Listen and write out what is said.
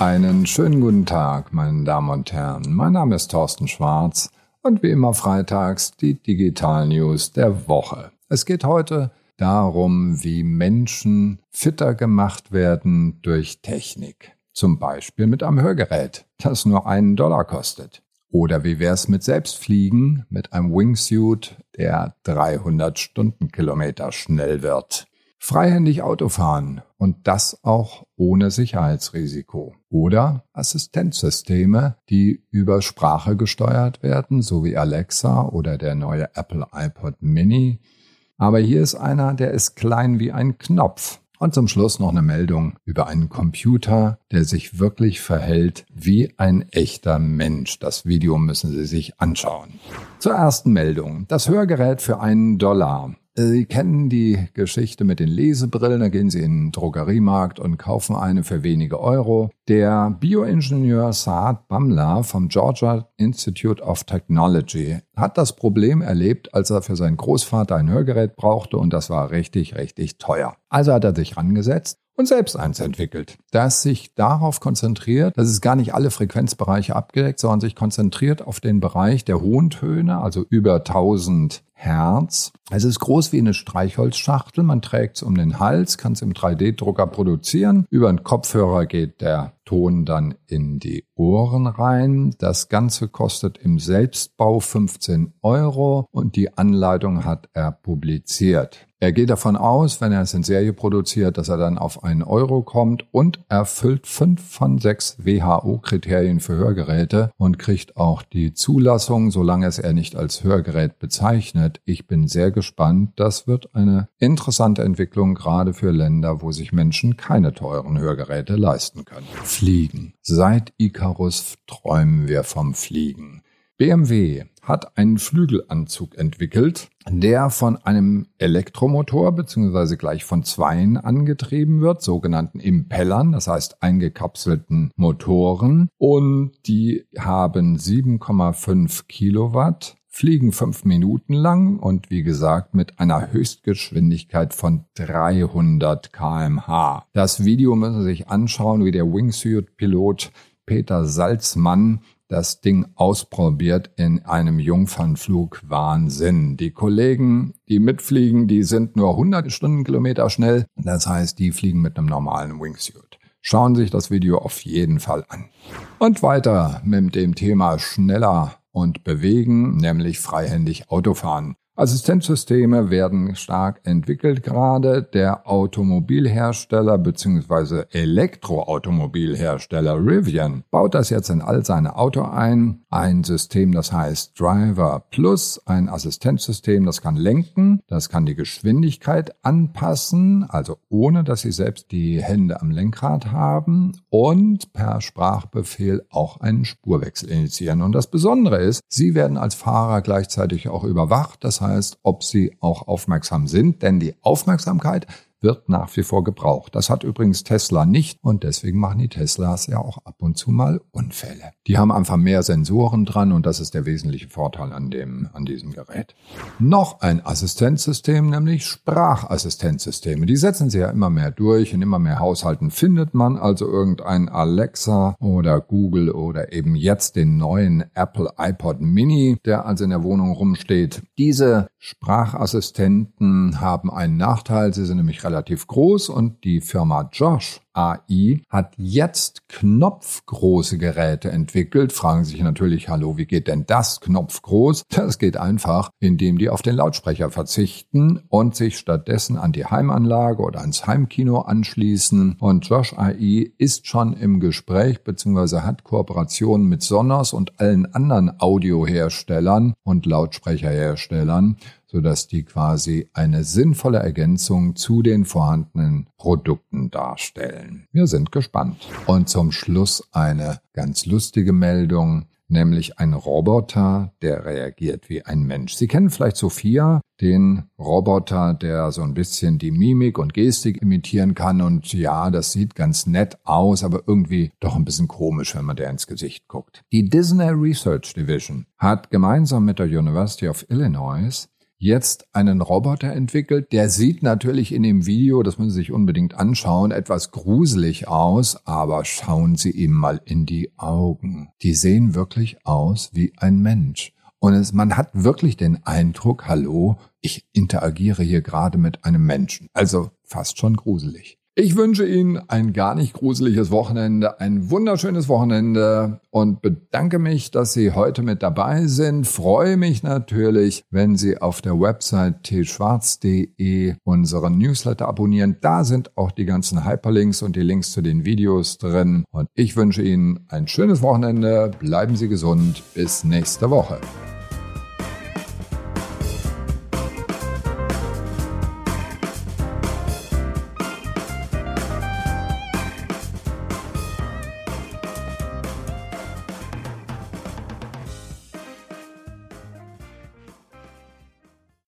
Einen schönen guten Tag, meine Damen und Herren. Mein Name ist Thorsten Schwarz und wie immer freitags die Digital News der Woche. Es geht heute darum, wie Menschen fitter gemacht werden durch Technik. Zum Beispiel mit einem Hörgerät, das nur einen Dollar kostet. Oder wie wär's mit Selbstfliegen mit einem Wingsuit, der 300 Stundenkilometer schnell wird? Freihändig Autofahren und das auch ohne Sicherheitsrisiko. Oder Assistenzsysteme, die über Sprache gesteuert werden, so wie Alexa oder der neue Apple iPod Mini. Aber hier ist einer, der ist klein wie ein Knopf. Und zum Schluss noch eine Meldung über einen Computer, der sich wirklich verhält wie ein echter Mensch. Das Video müssen Sie sich anschauen. Zur ersten Meldung. Das Hörgerät für einen Dollar. Sie kennen die Geschichte mit den Lesebrillen. Da gehen Sie in den Drogeriemarkt und kaufen eine für wenige Euro. Der Bioingenieur Saad Bamla vom Georgia Institute of Technology hat das Problem erlebt, als er für seinen Großvater ein Hörgerät brauchte und das war richtig, richtig teuer. Also hat er sich rangesetzt und selbst eins entwickelt, das sich darauf konzentriert, dass es gar nicht alle Frequenzbereiche abgedeckt, sondern sich konzentriert auf den Bereich der hohen Töne, also über 1000 Herz. Es ist groß wie eine Streichholzschachtel. Man trägt es um den Hals, kann es im 3D-Drucker produzieren. Über einen Kopfhörer geht der Ton dann in die Ohren rein. Das Ganze kostet im Selbstbau 15 Euro und die Anleitung hat er publiziert. Er geht davon aus, wenn er es in Serie produziert, dass er dann auf einen Euro kommt und erfüllt fünf von sechs WHO-Kriterien für Hörgeräte und kriegt auch die Zulassung, solange es er nicht als Hörgerät bezeichnet. Ich bin sehr gespannt. Das wird eine interessante Entwicklung, gerade für Länder, wo sich Menschen keine teuren Hörgeräte leisten können. Fliegen. Seit Icarus träumen wir vom Fliegen. BMW hat einen Flügelanzug entwickelt, der von einem Elektromotor beziehungsweise gleich von zweien angetrieben wird, sogenannten Impellern, das heißt eingekapselten Motoren. Und die haben 7,5 Kilowatt fliegen fünf Minuten lang und wie gesagt mit einer Höchstgeschwindigkeit von 300 kmh. Das Video müssen Sie sich anschauen, wie der Wingsuit-Pilot Peter Salzmann das Ding ausprobiert in einem Jungfernflug. Wahnsinn. Die Kollegen, die mitfliegen, die sind nur 100 Stundenkilometer schnell. Das heißt, die fliegen mit einem normalen Wingsuit. Schauen Sie sich das Video auf jeden Fall an. Und weiter mit dem Thema schneller und bewegen, nämlich freihändig Autofahren. Assistenzsysteme werden stark entwickelt gerade. Der Automobilhersteller bzw. Elektroautomobilhersteller Rivian baut das jetzt in all seine Auto ein. Ein System, das heißt Driver Plus, ein Assistenzsystem, das kann lenken, das kann die Geschwindigkeit anpassen, also ohne dass Sie selbst die Hände am Lenkrad haben und per Sprachbefehl auch einen Spurwechsel initiieren. Und das Besondere ist, Sie werden als Fahrer gleichzeitig auch überwacht. Das heißt, heißt, ob sie auch aufmerksam sind, denn die Aufmerksamkeit wird nach wie vor gebraucht. Das hat übrigens Tesla nicht und deswegen machen die Teslas ja auch ab und zu mal Unfälle. Die haben einfach mehr Sensoren dran und das ist der wesentliche Vorteil an dem, an diesem Gerät. Noch ein Assistenzsystem, nämlich Sprachassistenzsysteme. Die setzen sie ja immer mehr durch. In immer mehr Haushalten findet man also irgendein Alexa oder Google oder eben jetzt den neuen Apple iPod Mini, der also in der Wohnung rumsteht. Diese Sprachassistenten haben einen Nachteil. Sie sind nämlich relativ groß und die Firma Josh AI hat jetzt knopfgroße Geräte entwickelt. Fragen sich natürlich, hallo, wie geht denn das knopfgroß? Das geht einfach, indem die auf den Lautsprecher verzichten und sich stattdessen an die Heimanlage oder ans Heimkino anschließen. Und Josh AI ist schon im Gespräch bzw. hat Kooperationen mit Sonos und allen anderen Audioherstellern und Lautsprecherherstellern sodass die quasi eine sinnvolle Ergänzung zu den vorhandenen Produkten darstellen. Wir sind gespannt. Und zum Schluss eine ganz lustige Meldung nämlich ein Roboter, der reagiert wie ein Mensch. Sie kennen vielleicht Sophia, den Roboter, der so ein bisschen die Mimik und Gestik imitieren kann und ja, das sieht ganz nett aus, aber irgendwie doch ein bisschen komisch, wenn man der ins Gesicht guckt. Die Disney Research Division hat gemeinsam mit der University of Illinois jetzt einen Roboter entwickelt. Der sieht natürlich in dem Video, das müssen Sie sich unbedingt anschauen, etwas gruselig aus, aber schauen Sie ihm mal in die Augen. Die sehen wirklich aus wie ein Mensch. Und es, man hat wirklich den Eindruck, hallo, ich interagiere hier gerade mit einem Menschen. Also fast schon gruselig. Ich wünsche Ihnen ein gar nicht gruseliges Wochenende, ein wunderschönes Wochenende und bedanke mich, dass Sie heute mit dabei sind. Freue mich natürlich, wenn Sie auf der Website tschwarz.de unseren Newsletter abonnieren. Da sind auch die ganzen Hyperlinks und die Links zu den Videos drin. Und ich wünsche Ihnen ein schönes Wochenende. Bleiben Sie gesund. Bis nächste Woche.